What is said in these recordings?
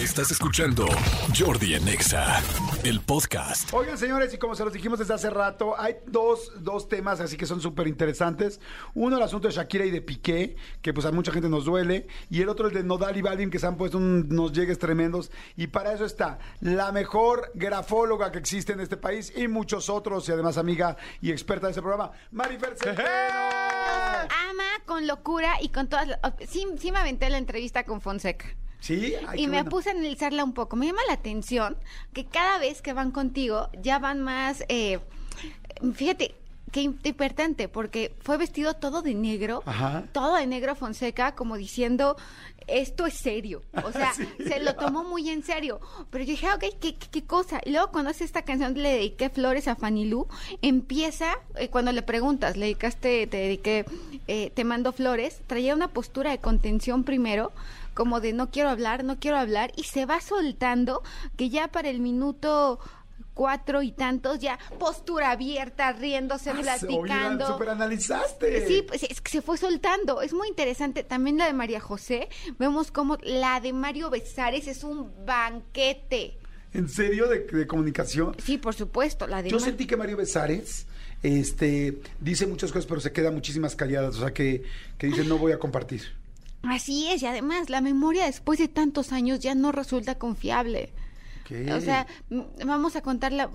Estás escuchando Jordi en Exa, el podcast. Oigan, señores, y como se los dijimos desde hace rato, hay dos, dos temas así que son súper interesantes. Uno, el asunto de Shakira y de Piqué, que pues a mucha gente nos duele. Y el otro, el de Nodal y Balvin, que se han puesto unos llegues tremendos. Y para eso está la mejor grafóloga que existe en este país y muchos otros, y además amiga y experta de ese programa, Marifer ama con locura y con todas. las- Sí, sí me aventé la entrevista con Fonseca. Sí, Ay, y me bueno. puse a analizarla un poco. Me llama la atención que cada vez que van contigo ya van más. eh, fíjate. Qué importante, porque fue vestido todo de negro, Ajá. todo de negro Fonseca, como diciendo, esto es serio. O sea, Sí. se lo tomó muy en serio. Pero yo dije, ah, ok, ¿qué, qué, qué cosa? Y luego cuando hace esta canción, le dediqué flores a Fanny Lu, empieza, eh, cuando le preguntas, le dedicaste, te dediqué, eh, te mando flores, traía una postura de contención primero, como de no quiero hablar, no quiero hablar, y se va soltando, que ya para el minuto cuatro y tantos, ya postura abierta, riéndose, Ah, platicando. Super analizaste. Sí, pues es que se fue soltando. Es muy interesante. También la de María José. Vemos como la de Mario Besares es un banquete. ¿En serio de, de comunicación? Sí, por supuesto. La de Yo Ma- sentí que Mario Besares este, dice muchas cosas, pero se queda muchísimas calladas. O sea, que, que dice, no voy a compartir. Así es. Y además, la memoria después de tantos años ya no resulta confiable. ¿Qué? O sea, m- vamos a contarla,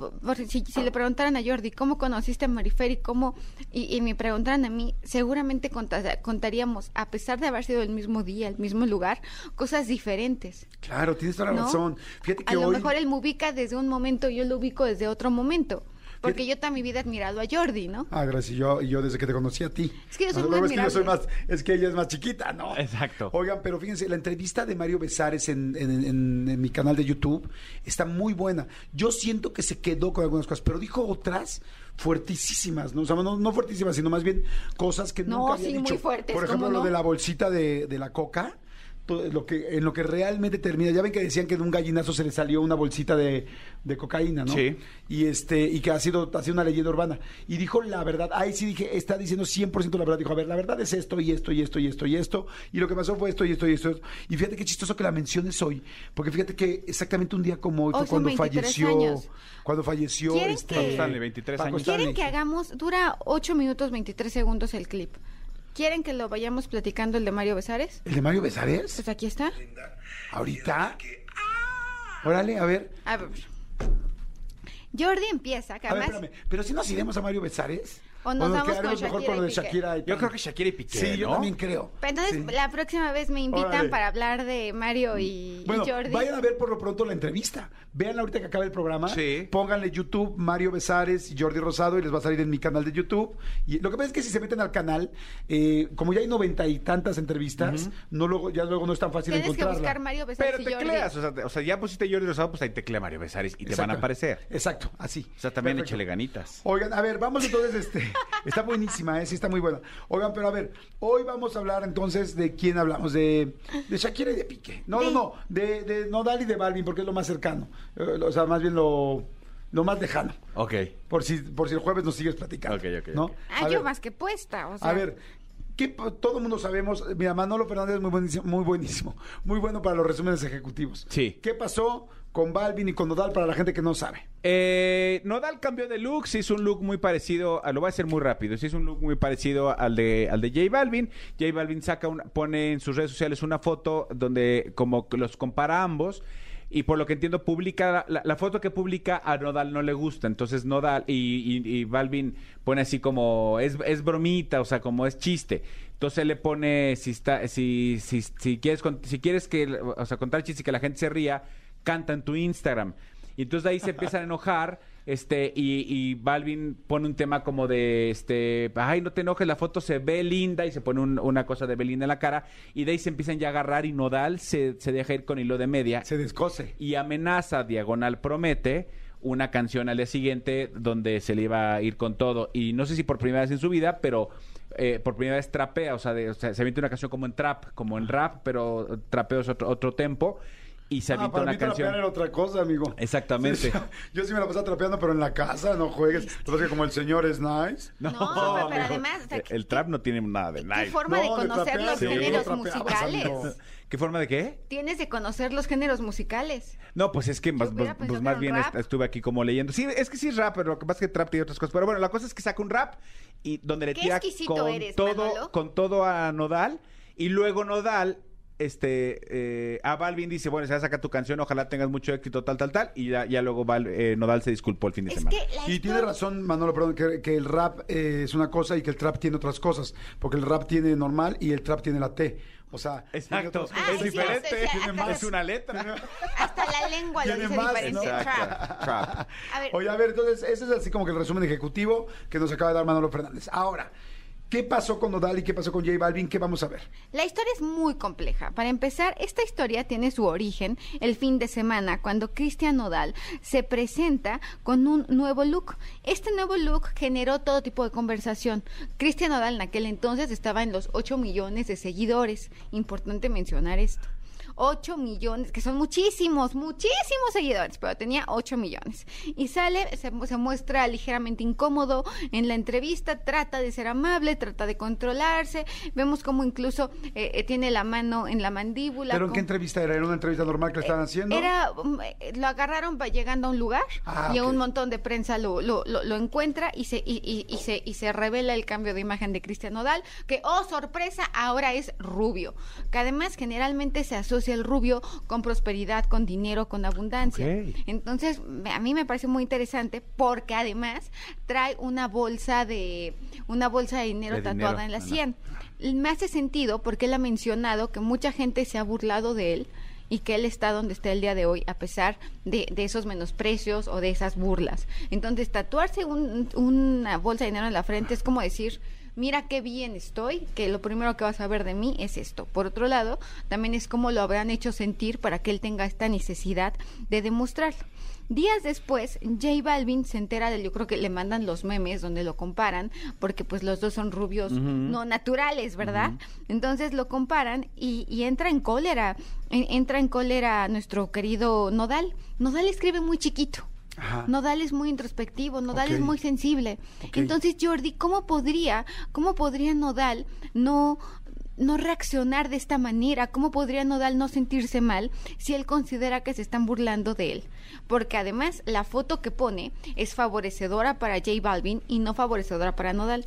si, si le preguntaran a Jordi cómo conociste a Marifer y cómo, y, y me preguntaran a mí, seguramente conta- contaríamos, a pesar de haber sido el mismo día, el mismo lugar, cosas diferentes. Claro, tienes toda la ¿no? razón. Fíjate que a lo mejor él me ubica desde un momento y yo lo ubico desde otro momento. Porque yo toda mi vida he admirado a Jordi, ¿no? Ah, gracias. Y yo, y yo desde que te conocí a ti. Es que yo soy No, muy no, es que yo soy más, es que ella es más chiquita, ¿no? Exacto. Oigan, pero fíjense, la entrevista de Mario Besares en, en- en- en mi canal de YouTube está muy buena. Yo siento que se quedó con algunas cosas, pero dijo otras fuertísimas, ¿no? O sea, no, no fuertísimas, sino más bien cosas que No, nunca había sí, dicho. muy fuertes, Por ejemplo, ¿cómo lo de la bolsita de, de la coca. Lo que, en lo que realmente termina, ya ven que decían que de un gallinazo se le salió una bolsita de, de cocaína, ¿no? Sí. y este y que ha sido, ha sido una leyenda urbana. Y dijo la verdad, ahí sí dije, está diciendo 100% la verdad. Dijo, a ver, la verdad es esto y esto y esto y esto y esto. Y lo que pasó fue esto y esto y esto. Y fíjate qué chistoso que la menciones hoy, porque fíjate que exactamente un día como hoy fue Hoy son cuando 23 falleció, años. cuando falleció ¿Quieren este, que- Paco Stanley, 23 Paco años. ¿Quieren que hagamos, dura 8 minutos 23 segundos el clip? ¿Quieren que lo vayamos platicando el de Mario Besares? ¿El de Mario Besares? Pues aquí está. ¿Ahorita? Órale, a ver. A ver. Jordi empieza, que A ver, además... espérame. Pero si nos iremos a Mario Besares. O nos vamos con mejor Shakira con lo de y Piqué. Shakira. y Yo creo que Shakira y Piqué, Sí, yo ¿no? también creo. Pero entonces Sí. la próxima vez me invitan Órale. para hablar de Mario y, y Bueno, Jordi. vayan a ver por lo pronto la entrevista. Vean ahorita que acabe el programa. Sí. Pónganle YouTube Mario Besares y Jordi Rosado y les va a salir en mi canal de YouTube. Y lo que pasa es que si se meten al canal, eh, como ya hay noventa y tantas entrevistas, no luego, ya luego no es tan fácil Tienes que encontrarla. buscar Mario Besares Pero y Jordi. tecleas, o sea, o sea, ya pusiste Jordi Rosado, pues ahí teclea Mario Besares y te Exacto. van a aparecer. Exacto, así. O sea, también Perfecto. échale ganitas. Oigan, a ver, vamos entonces, este, está buenísima, ¿eh? sí está muy buena. Oigan, pero a ver, hoy vamos a hablar entonces de quién hablamos, de, de Shakira y de Piqué. No, De- no, no, de, de Nodal y de Balvin, porque es lo más cercano. Eh, o sea, más bien lo, lo más lejano. Ok. Por si, por si el jueves nos sigues platicando. Ok, ok, ¿no? Ah, A yo ver, más que puesta. O sea, a ver, ¿qué pa- todo el mundo sabemos, mira, Manolo Fernández es muy buenísimo, muy buenísimo, muy bueno para los resúmenes ejecutivos. Sí. ¿Qué pasó con Balvin y con Nodal para la gente que no sabe? Eh, Nodal cambió de look, se hizo un look muy parecido, a, lo voy a hacer muy rápido, se hizo un look muy parecido al de, al de J Balvin. J Balvin saca pone en sus redes sociales una foto donde como los compara a ambos. Y por lo que entiendo, publica la, foto que publica a Nodal no le gusta. Entonces Nodal y, y- y Balvin pone así como es, es bromita, o sea, como es chiste. Entonces le pone si está, si, si, si quieres si quieres que, o sea, contar chistes y que la gente se ría, canta en tu Instagram. Y entonces de ahí se empiezan a enojar, este, y, y Balvin pone un tema como de, este, ay, no te enojes, la foto se ve linda, y se pone un- una cosa de Belinda en la cara, y de ahí se empiezan ya a agarrar, y Nodal se, se deja ir con hilo de media, Se descose. y amenaza, diagonal promete, una canción al día siguiente donde se le iba a ir con todo. Y no sé si por primera vez en su vida, pero eh, por primera vez trapea, o sea, de- o sea, se mete una canción como en trap, como en rap, pero trapeo es otro, otro tempo. Y se Ah, avienta para una mí trapear canción. era otra cosa, amigo. Exactamente. Yo sí me la pasaba trapeando, pero en la casa, no juegues. Lo que pasa es que como el señor es nice. No, pero, pero además, o sea, El, el trap no tiene nada de ¿qué nice. forma de No, de conocer trapear, los sí. géneros musicales? ¿Qué forma de qué? Tienes de conocer los géneros musicales. No, pues es que más, pues, pues más era bien rap. estuve aquí como leyendo. Sí, es que sí es rap, pero lo que pasa es que trap tiene otras cosas. Pero bueno, la cosa es que saca un rap y donde le Qué tira exquisito con eres, todo, Manolo. con todo a Nodal y luego Nodal este eh, a Balvin dice, bueno, se va a sacar tu canción, ojalá tengas mucho éxito, tal, tal, tal, y ya, ya luego Val- eh, Nodal se disculpó el fin de Es semana. Y tiene razón, Manolo, perdón, que, que el rap eh, es una cosa y que el trap tiene otras cosas. Porque el rap tiene normal y el trap tiene la T. O sea, Exacto, Ah, es sí, diferente, o sea, tiene hasta más. es una letra. Hasta la lengua lo dice más, diferente. ¿no? Trap. Exacto, trap. A ver, Oye, a ver, entonces, ese es así como que el resumen ejecutivo que nos acaba de dar Manolo Fernández. Ahora, ¿qué pasó con Nodal y qué pasó con J Balvin? ¿Qué vamos a ver? La historia es muy compleja. Para empezar, esta historia tiene su origen el fin de semana, cuando Cristian Nodal se presenta con un nuevo look. Este nuevo look generó todo tipo de conversación. Cristian Nodal en aquel entonces estaba en los 8 millones de seguidores. Importante mencionar esto. 8 millones, que son muchísimos, muchísimos seguidores, pero tenía 8 millones. Y sale, se, se muestra ligeramente incómodo en la entrevista, trata de ser amable, trata de controlarse. Vemos como incluso eh, eh, tiene la mano en la mandíbula. ¿Pero en qué entrevista era? ¿Era una entrevista normal que le estaban haciendo? era, eh, lo agarraron llegando a un lugar Ah, y ok. un montón de prensa lo, lo, lo, lo encuentra y se, y, y- y se, y se revela el cambio de imagen de Cristian Nodal, que, oh, sorpresa, ahora es rubio. Que además generalmente se asocia el rubio con prosperidad, con dinero, con abundancia. Entonces, a mí me parece muy interesante porque además trae una bolsa de, una bolsa de dinero De tatuada dinero, en la sien. Me hace sentido porque él ha mencionado que mucha gente se ha burlado de él y que él está donde está el día de hoy a pesar de, de esos menosprecios o de esas burlas. Entonces, tatuarse un- una bolsa de dinero en la frente es como decir, mira qué bien estoy, que lo primero que vas a ver de mí es esto. Por otro lado, también es como lo habrán hecho sentir para que él tenga esta necesidad de demostrarlo. Días después, J Balvin se entera de, yo creo que le mandan los memes donde lo comparan, porque pues los dos son rubios no naturales, ¿verdad? Entonces lo comparan y, y entra en cólera, en- entra en cólera nuestro querido Nodal. Nodal escribe muy chiquito. Ajá. Nodal es muy introspectivo, Nodal es muy sensible. Entonces, Jordi, ¿cómo podría, cómo podría Nodal no no reaccionar de esta manera? ¿Cómo podría Nodal no sentirse mal si él considera que se están burlando de él? Porque además la foto que pone es favorecedora para J Balvin y no favorecedora para Nodal.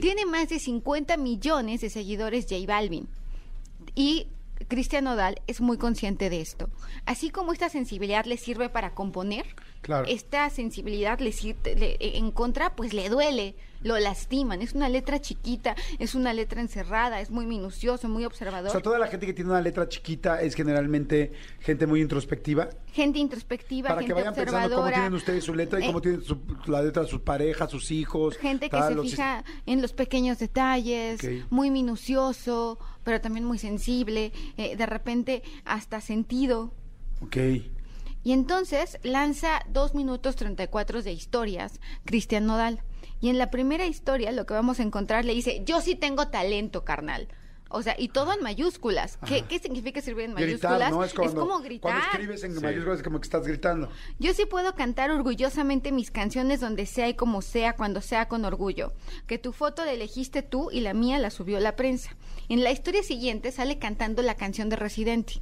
Tiene más de 50 millones de seguidores J Balvin. Y Cristian Nodal es muy consciente de esto. Así como esta sensibilidad le sirve para componer, Claro. esta sensibilidad le, le- en contra, pues le duele, lo lastiman. Es una letra chiquita, es una letra encerrada, es muy minucioso, muy observador. O sea, toda la gente que tiene una letra chiquita es generalmente gente muy introspectiva. gente introspectiva, Para que vayan pensando cómo observadora. tienen ustedes su letra y eh, cómo tienen su- la letra de sus parejas, sus hijos. Gente que se los- fija en los pequeños detalles, muy minucioso, pero también muy sensible, eh, de repente hasta sentido. Ok. Y entonces lanza dos minutos 34 de historias, Cristian Nodal. Y en la primera historia lo que vamos a encontrar le dice, yo sí tengo talento, carnal. O sea, y todo en mayúsculas. ¿Qué, qué significa escribir en Gritar, mayúsculas? ¿no? Es, cuando, como gritar. Cuando escribes en Sí. mayúsculas es como que estás gritando. Yo sí puedo cantar orgullosamente mis canciones donde sea y como sea, cuando sea con orgullo. Que tu foto la elegiste tú y la mía la subió la prensa. En la historia siguiente sale cantando la canción de Residente.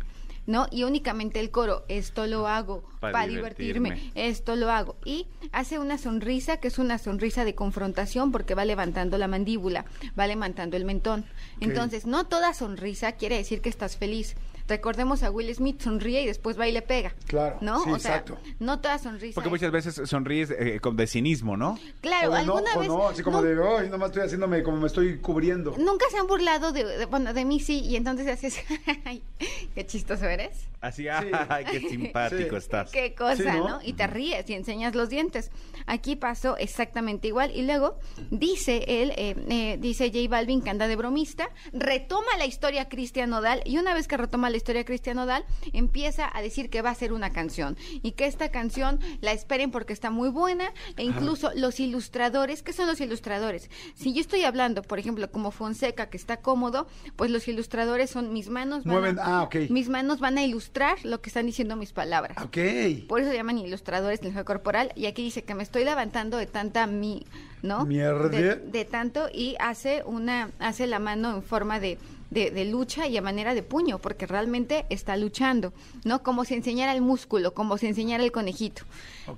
¿No? Y únicamente el coro, esto lo hago Pa' para divertirme. divertirme. esto lo hago. Y hace una sonrisa que es una sonrisa de confrontación porque va levantando la mandíbula, va levantando el mentón. Entonces, no toda sonrisa quiere decir que estás feliz. Recordemos a Will Smith, sonríe y después va y le pega. Claro, ¿No? sí, o sea, exacto. no toda sonrisa. Porque muchas veces sonríes eh, con de cinismo, ¿no? Claro, o alguna enojo, vez. ¿no? Así como nu- de, ay, nomás estoy haciéndome como me estoy cubriendo. Nunca se han burlado de, de- bueno, de mí sí, y entonces haces, ay, qué chistoso eres. Así, ay, qué simpático Sí. estás. Qué cosa, Sí, ¿no? ¿no? Y te ríes y enseñas los dientes. Aquí pasó exactamente igual. Y luego dice él, eh, eh, dice J Balvin que anda de bromista, retoma la historia Cristian Nodal y una vez que retoma la historia Cristian Nodal, empieza a decir que va a hacer una canción y que esta canción la esperen porque está muy buena e incluso los ilustradores, ¿qué son los ilustradores? Si yo estoy hablando, por ejemplo, como Fonseca que está cómodo, pues los ilustradores son mis manos van Mueven- a, ah, ok. mis manos van a ilustrar ilustrar lo que están diciendo mis palabras. Ok. Por eso llaman ilustradores del lenguaje corporal. Y aquí dice que me estoy levantando de tanta mi, ¿no? Mierda. De, de tanto y hace una, hace la mano en forma de, de, de lucha y a manera de puño, porque realmente está luchando, ¿no? Como si enseñara el músculo, como si enseñara el conejito.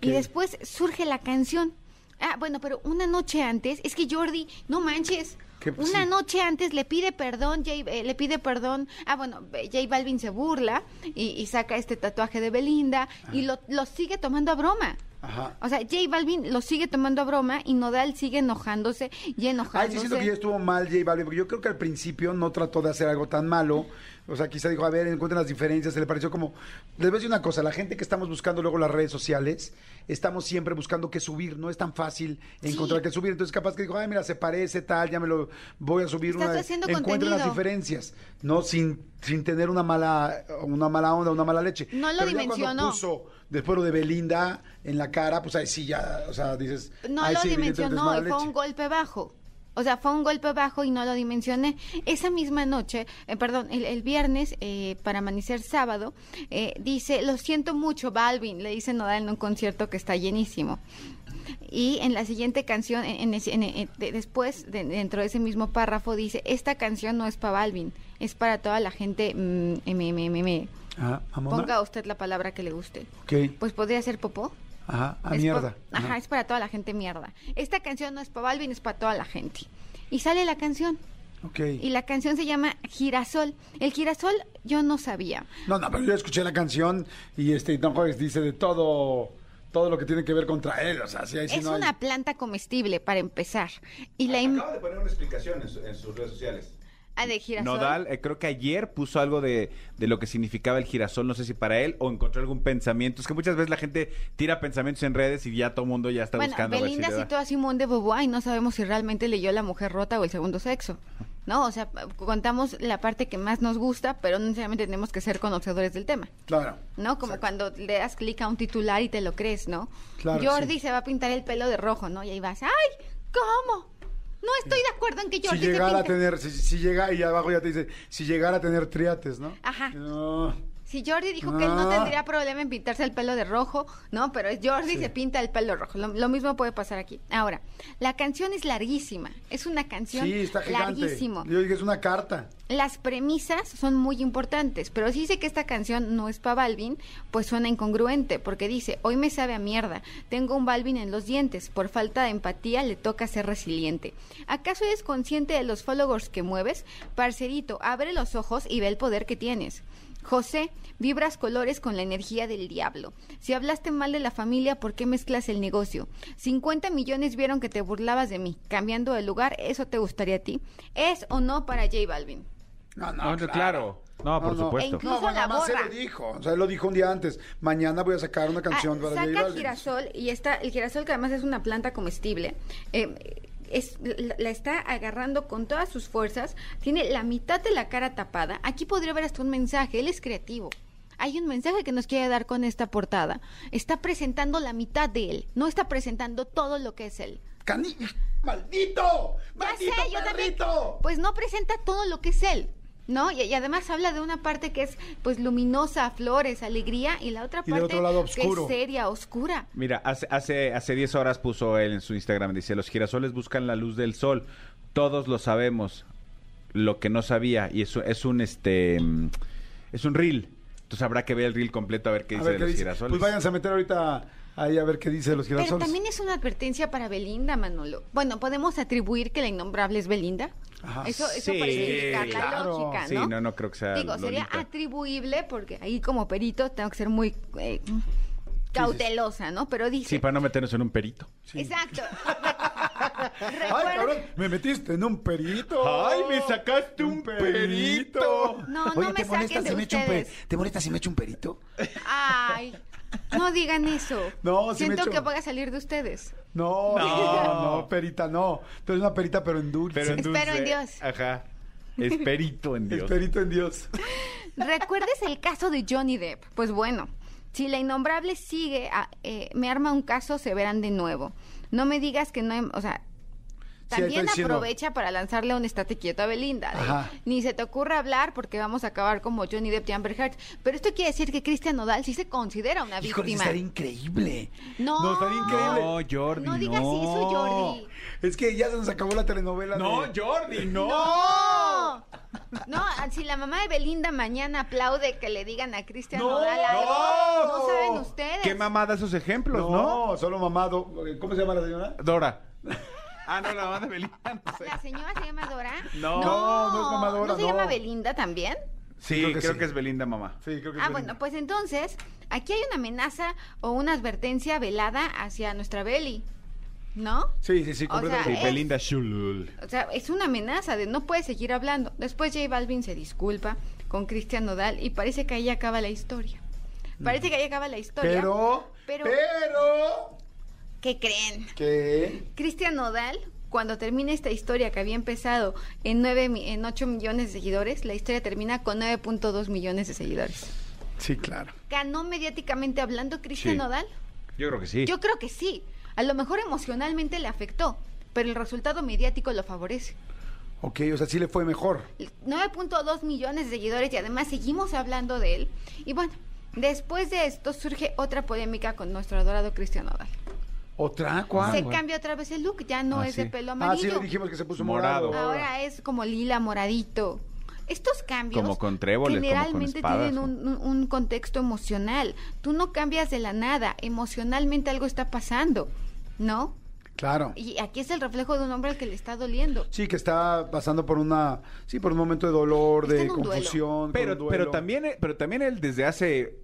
Y después surge la canción. Ah, bueno, pero una noche antes, es que Jordi, no manches. Una Sí. noche antes le pide perdón, J- eh, le pide perdón. Ah, bueno, eh, J Balvin se burla y, y saca este tatuaje de Belinda y lo, lo sigue tomando a broma. Ajá. O sea, J Balvin lo sigue tomando a broma y Nodal sigue enojándose y Ay, enojándose. sí siento que ya estuvo mal J Balvin, porque yo creo que al principio no trató de hacer algo tan malo. O sea, quizá dijo, a ver, encuentren las diferencias, se le pareció como... Les voy a decir una cosa, la gente que estamos buscando luego las redes sociales, estamos siempre buscando qué subir, no es tan fácil encontrar qué subir. Entonces capaz que dijo, ay, mira, se parece tal, ya me lo voy a subir. Estás una haciendo Encuentren las diferencias, no sin, sin tener una mala, una mala onda, una mala leche. No lo Pero ya dimensionó. cuando puso después lo de Belinda en la cara, pues ahí sí ya, o sea, dices... No ahí lo sí, dimensionó, fue un golpe bajo. O sea, fue un golpe bajo y no lo dimensioné. Esa misma noche, eh, perdón, el, el viernes, eh, para amanecer sábado, eh, dice, lo siento mucho, Balvin, le dice Nodal en un concierto que está llenísimo. Y en la siguiente canción, en, en en- de- después, de- dentro de ese mismo párrafo, dice, esta canción no es para Balvin, es para toda la gente, mm, mamona. Ponga usted la palabra que le guste. Ok. Pues podría ser popó. Ajá, a Es mierda. pa- ajá, es para toda la gente mierda. Esta canción no es para Balvin, es para toda la gente. Y sale la canción. Ok. Y la canción se llama Girasol. El girasol yo no sabía. No, no, pero yo escuché la canción y este Don Juárez dice de todo, todo lo que tiene que ver contra él. O sea, si ahí sí es no hay- una planta comestible para empezar. Y la im- Acaba de poner una explicación en, su- en sus redes sociales. Ah, de girasol. Nodal, eh, creo que ayer puso algo de, de lo que significaba el girasol, no sé si para él o encontró algún pensamiento. Es que muchas veces la gente tira pensamientos en redes y ya todo el mundo ya está bueno, buscando. si Belinda da. citó a Simón de Beauvoir y no sabemos si realmente leyó La Mujer Rota o El Segundo Sexo. ¿No? O sea, contamos la parte que más nos gusta, pero no necesariamente tenemos que ser conocedores del tema. Claro. ¿no? Como cuando le das clic a un titular y te lo crees, ¿no? Claro, Jordi sí. se va a pintar el pelo de rojo, ¿no? Y ahí vas, ¡ay! ¿Cómo? No estoy de acuerdo en que Si Jordi se llegara a tener, si, si llega y abajo ya te dice, si llegara a tener triates, ¿no? Ajá. No. Si Jordi dijo que él no tendría problema en pintarse el pelo de rojo, ¿no? Pero Jordi Sí. se pinta el pelo rojo. Lo, lo mismo puede pasar aquí. Ahora, la canción es larguísima. Es una canción Sí, está gigante. larguísimo. Yo dije, es una carta. Las premisas son muy importantes, pero si dice que esta canción no es para Balvin, pues suena incongruente, porque dice, hoy me sabe a mierda, tengo un Balvin en los dientes, por falta de empatía le toca ser resiliente. ¿Acaso eres consciente de los followers que mueves? Parcerito, abre los ojos y ve el poder que tienes. José, vibras colores con la energía del diablo. Si hablaste mal de la familia, ¿por qué mezclas el negocio? 50 millones vieron que te burlabas de mí. Cambiando de lugar, ¿eso te gustaría a ti? ¿Es o no para J Balvin? No, No, no, claro. No, por supuesto. E incluso No, bueno, la se borra. lo dijo. O sea, él lo dijo un día antes. Mañana voy a sacar una canción Ah, para J saca Balvin. girasol y está el girasol que además es una planta comestible. eh, es, la, está agarrando con todas sus fuerzas, tiene la mitad de la cara tapada. Aquí podría haber hasta un mensaje, él es creativo. Hay un mensaje que nos quiere dar con esta portada. Está presentando la mitad de él, no está presentando todo lo que es él. Cani- ¡Maldito! Ya ¡Maldito sé, yo también. Pues no presenta todo lo que es él. ¿No? Y, y además habla de una parte que es pues luminosa, flores, alegría, y la otra Y parte otro lado que es seria, oscura. Mira, hace, hace, hace 10 horas puso él en su Instagram, dice, los girasoles buscan la luz del sol, todos lo sabemos, lo que no sabía, y eso es un, este, es un reel, entonces habrá que ver el reel completo a ver qué A dice ver de los dice. girasoles. Pues váyanse a meter ahorita ahí a ver qué dice de los Pero girasoles. también es una advertencia para Belinda, Manolo. Bueno, podemos atribuir que la innombrable es Belinda. Eso, eso Sí, parece indicar la claro. lógica, ¿no? Sí, no, no creo que sea Digo, sería atribuible porque ahí como perito tengo que ser muy eh, cautelosa, ¿no? Pero dice... Sí, para no meternos en un perito. Sí. Exacto. Ay, cabrón, me metiste en un perito. Ay, me sacaste un perito. No, Oye, no me ¿te molesta saquen de si me echo un pe- ustedes. ¿Te molesta si me echo un perito? Ay, no digan eso. No, sí me Siento echo. que voy a salir de ustedes. No, no, no, perita, no. Tú eres una perita, pero en dulce. Pero en Espero dulce. en Dios. Ajá. Esperito en Dios. Esperito en Dios. ¿Recuerdes el caso de Johnny Depp? Pues bueno, si la innombrable sigue, a- eh, me arma un caso, se verán de nuevo. No me digas que no, hay- o sea, también diciendo- aprovecha para lanzarle un estate quieto a Belinda. de, Ajá. Ni se te ocurra hablar porque vamos a acabar como Johnny Depp y Amber Heard. Pero esto quiere decir que Cristian Nodal sí se considera una Híjole, víctima. estaría increíble. No, No, estaría increíble. No, Jordi, No digas no. eso, Jordi. Es que ya se nos acabó la telenovela. No, de- Jordi, no. No. No, si la mamá de Belinda mañana aplaude que le digan a Cristian No, Nodal algo, no. no saben ustedes. Qué mamada esos ejemplos, No, ¿no? solo mamado. ¿Cómo se llama la señora? Dora. Ah, no, la mamá de Belinda, no sé. ¿La señora se llama Dora? No. No, no es mamá Dora, ¿No se no. llama Belinda también? Sí, creo creo que es Belinda, mamá. Sí, creo que es Ah, Belinda. bueno, pues entonces, aquí hay una amenaza o una advertencia velada hacia nuestra Beli, ¿no? Sí, sí, sí, O completamente. sea, Sí, es- Belinda Shulul. O sea, es una amenaza de no puede seguir hablando. Después J Balvin se disculpa con Cristian Nodal y parece que ahí acaba la historia. Parece que ahí acaba la historia. Pero, Pero- pero, ¿Qué creen? ¿qué? Cristian Nodal, cuando termina esta historia que había empezado en, 9, mi- en 8 millones de seguidores, la historia termina con 9.2 millones de seguidores. Sí, claro. ¿Ganó mediáticamente hablando Cristian Sí. Nodal? Yo creo que sí. Yo creo que sí. A lo mejor emocionalmente le afectó, pero el resultado mediático lo favorece. Ok, o sea, sí le fue mejor. 9.2 millones de seguidores y además seguimos hablando de él. Y bueno, después de esto surge otra polémica con nuestro adorado Cristian Nodal. ¿Otra? ¿Cuál? Se güey? cambia otra vez el look, ya no Ah, es de sí. pelo Ah, amarillo. sí, le dijimos que se puso Morado. morado. Ahora es como lila moradito. Estos cambios Como con tréboles, como con generalmente espadas, tienen ¿no? un, un- un contexto emocional. Tú no cambias de la nada, emocionalmente algo está pasando, ¿no? Claro. Y aquí es el reflejo de un hombre al que le está doliendo. Sí, que está pasando por una, sí, por un momento de dolor, Está de en un duelo. confusión. un Pero, duelo. pero también, pero también él desde hace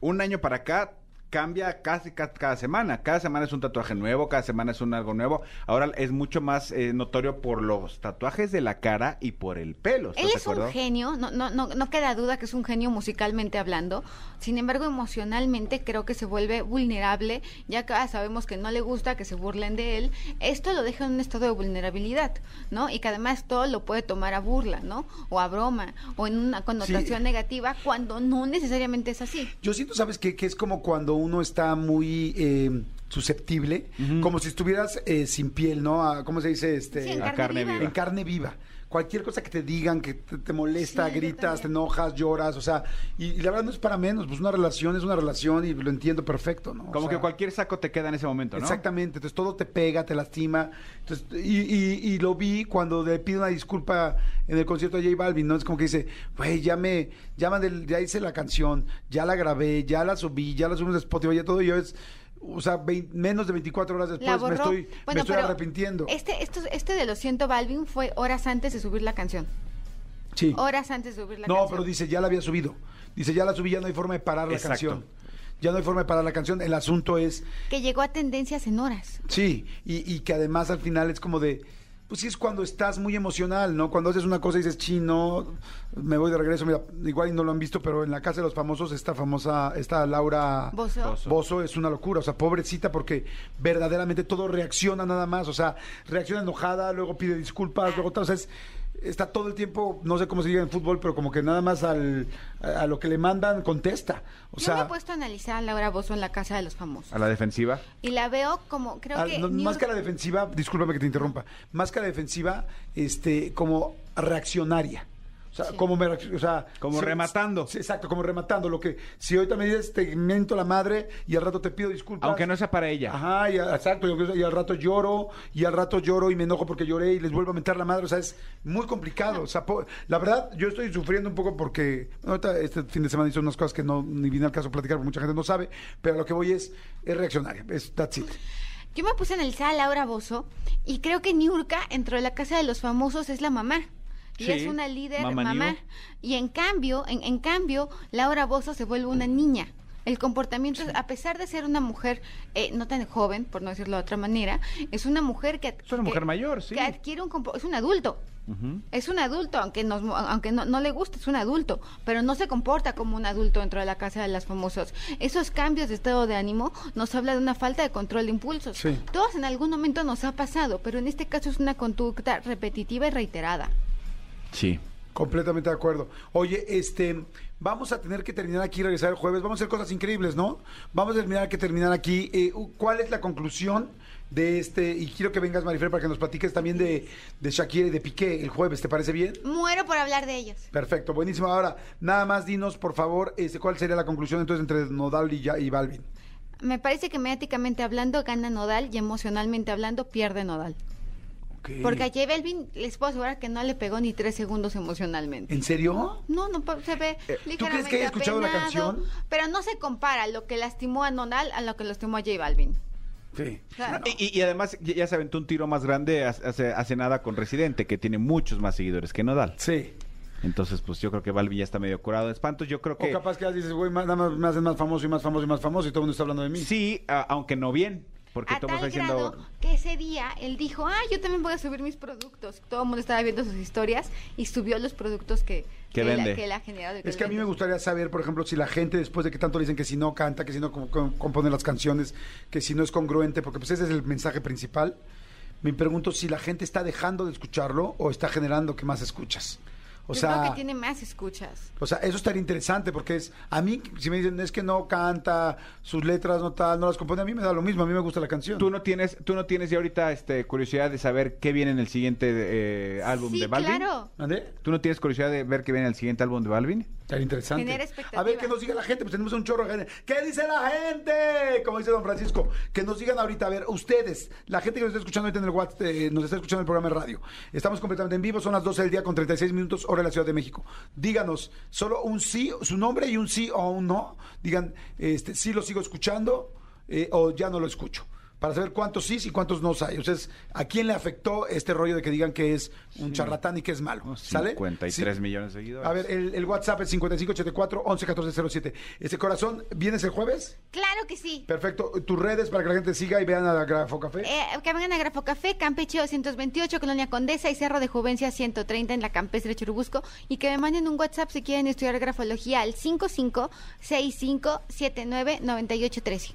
un año para acá cambia casi ca- cada, semana. Cada semana es un tatuaje nuevo, cada semana es un algo nuevo. Ahora es mucho más eh, notorio por los tatuajes de la cara y por el pelo. ¿estás Él es un genio, no, no, no, no queda duda que es un genio musicalmente hablando. Sin embargo, emocionalmente creo que se vuelve vulnerable, ya que sabemos que no le gusta que se burlen de él. Esto lo deja en un estado de vulnerabilidad, ¿no? Y que además todo lo puede tomar a burla, ¿no? O a broma, o en una connotación Sí. negativa, cuando no necesariamente es así. Yo siento, ¿sabes qué? Que es como cuando uno está muy eh, susceptible, como si estuvieras eh, sin piel, ¿no? A- ¿Cómo se dice? Este, Sí, en a carne, carne viva. viva. en carne viva. Cualquier cosa que te digan, que te, te molesta, Sí, gritas, te enojas, lloras, o sea, y, y la verdad no es para menos, pues una relación es una relación y lo entiendo perfecto, ¿no? O Como sea, que cualquier saco te queda en ese momento, ¿no? Exactamente, entonces todo te pega, te lastima. Entonces, y, y- y lo vi cuando le pide una disculpa en el concierto de J Balvin, ¿no? Es como que dice, güey, ya me, ya, mandé- ya hice la canción, ya la grabé, ya la subí, ya la subimos a Spotify, ya todo, y yo es, o sea, menos de 24 horas después me estoy, me estoy pero arrepintiendo. Este, esto, este de los siento Balvin fue horas antes de subir la canción. Sí. Horas antes de subir la No, canción. pero dice, ya la había subido. Dice, ya la subí, ya no hay forma de parar la canción. Ya no hay forma de parar la canción. El asunto es, Que llegó a tendencias en horas. Sí, y, y que además al final es como de, pues sí es cuando estás muy emocional, ¿no? Cuando haces una cosa y dices, chino, me voy de regreso, mira, igual y no lo han visto, pero en la casa de los famosos esta famosa, esta Laura Bozo. Bozo. Bozo es una locura, o sea, pobrecita porque verdaderamente todo reacciona nada más, o sea, reacciona enojada, luego pide disculpas, luego tal, o sea, es- está todo el tiempo, no sé cómo se diga en fútbol, pero como que nada más al, a, a lo que le mandan contesta, o Yo sea... me he puesto a analizar a Laura Bozo en la casa de los famosos. A la defensiva. Y la veo como, creo Ah, que... no, New- más que a la defensiva, discúlpame que te interrumpa, más que a la defensiva, este, como reaccionaria. O sea, Sí. como me o sea, Como rematando. sí, exacto, como rematando. Lo que, si ahorita me dices, te miento la madre y al rato te pido disculpas. Aunque no sea para ella. Ajá, y, exacto, y, y al rato lloro, y al rato lloro y me enojo porque lloré y les vuelvo a mentar la madre. O sea, es muy complicado. O sea, po- la verdad, yo estoy sufriendo un poco porque ahorita este fin de semana hice unas cosas que no ni vine al caso a platicar porque mucha gente no sabe, pero a lo que voy es, es reaccionaria. Es, that's it. Yo me puse a analizar a Laura Bozo y creo que Niurka, dentro de la casa de los famosos, es la mamá. Y Sí, es una líder mamá. Y en cambio, en, en cambio, Laura Bozo se vuelve una niña. El comportamiento, a pesar de ser una mujer eh, no tan joven, por no decirlo de otra manera, es una mujer que... Es una mujer mayor, sí. Que adquiere un... Es un adulto. Es un adulto, aunque, nos, aunque no, no le guste, es un adulto, pero no se comporta como un adulto dentro de la casa de las famosas. Esos cambios de estado de ánimo nos habla de una falta de control de impulsos. Sí. Todos en algún momento nos ha pasado, pero en este caso es una conducta repetitiva y reiterada. Sí. Completamente de acuerdo. Oye, este, vamos a tener que terminar aquí, regresar el jueves. Vamos a hacer cosas increíbles, ¿no? Vamos a terminar que terminar aquí. Eh, ¿Cuál es la conclusión de este? Y quiero que vengas, Marifer, para que nos platiques también de, de Shakira y de Piqué el jueves. ¿Te parece bien? Muero por hablar de ellos. Perfecto, buenísimo. Ahora, nada más dinos, por favor, este, cuál sería la conclusión entonces entre Nodal y, ya, y Balvin. Me parece que mediáticamente hablando gana Nodal y emocionalmente hablando pierde Nodal. Porque a J Balvin les puedo asegurar que no le pegó ni tres segundos emocionalmente. ¿En serio? No, no se ve Eh, ¿tú crees que haya escuchado la canción? Pero no se compara lo que lastimó a Nodal a lo que lastimó a J Balvin. Sí. O sea, Y, además ya se aventó un tiro más grande hace, hace nada con Residente, que tiene muchos más seguidores que Nodal. Sí. Entonces, pues yo creo que Balvin ya está medio curado de espantos. Yo creo O que capaz que ya dices, güey, más- nada más me hacen más famoso y más famoso y más famoso y todo el mundo está hablando de mí. sí, a- aunque no bien. Porque a tal grado que ese día él dijo, ah, yo también voy a subir mis productos. Todo el mundo estaba viendo sus historias y subió los productos que, Que la- vende. que él ha generado. Es que a mí me gustaría saber, por ejemplo, si la gente después de que tanto le dicen que si no canta, que si no com- com- compone las canciones, que si no es congruente, porque pues ese es el mensaje principal, me pregunto si la gente está dejando de escucharlo o está generando que más escuchas. O Yo sea, creo que tiene más escuchas. o sea, eso estaría interesante porque es a mí si me dicen es que no canta, sus letras no tal, no las compone, a mí me da lo mismo, a mí me gusta la canción. ¿Tú no tienes, tú no tienes ya ahorita este, curiosidad de saber qué viene en el siguiente eh, álbum Sí, de Balvin? claro. ¿Mande? ¿Tú no tienes curiosidad de ver qué viene en el siguiente álbum de Balvin? Estaría interesante. Genera expectativa. A ver, que nos diga la gente, pues tenemos un chorro de gente. ¿Qué dice la gente? Como dice don Francisco, que nos digan ahorita, a ver, ustedes, la gente que nos está escuchando ahorita en el WhatsApp, eh, nos está escuchando en el programa de radio. Estamos completamente en vivo, son las 12 del día con 36 minutos, hora de la Ciudad de México. Díganos, solo un sí, su nombre y un sí o un no. Digan, este, sí lo sigo escuchando eh, o ya no lo escucho. Para saber cuántos sí y cuántos no hay. Ustedes, ¿a quién le afectó este rollo de que digan que es un charlatán y que es malo? ¿Sale? 53 Sí. millones de seguidores. A ver, el, el WhatsApp es 5584-111407. ¿Ese corazón vienes el jueves? Claro que sí. Perfecto. Tus redes para que la gente siga y vean a Grafo Café. Eh, que vengan a Grafo Café, Campeche 228, Colonia Condesa y Cerro de Juvencia 130 en la Campestre Churubusco y que me manden un WhatsApp si quieren estudiar grafología al 5565799813.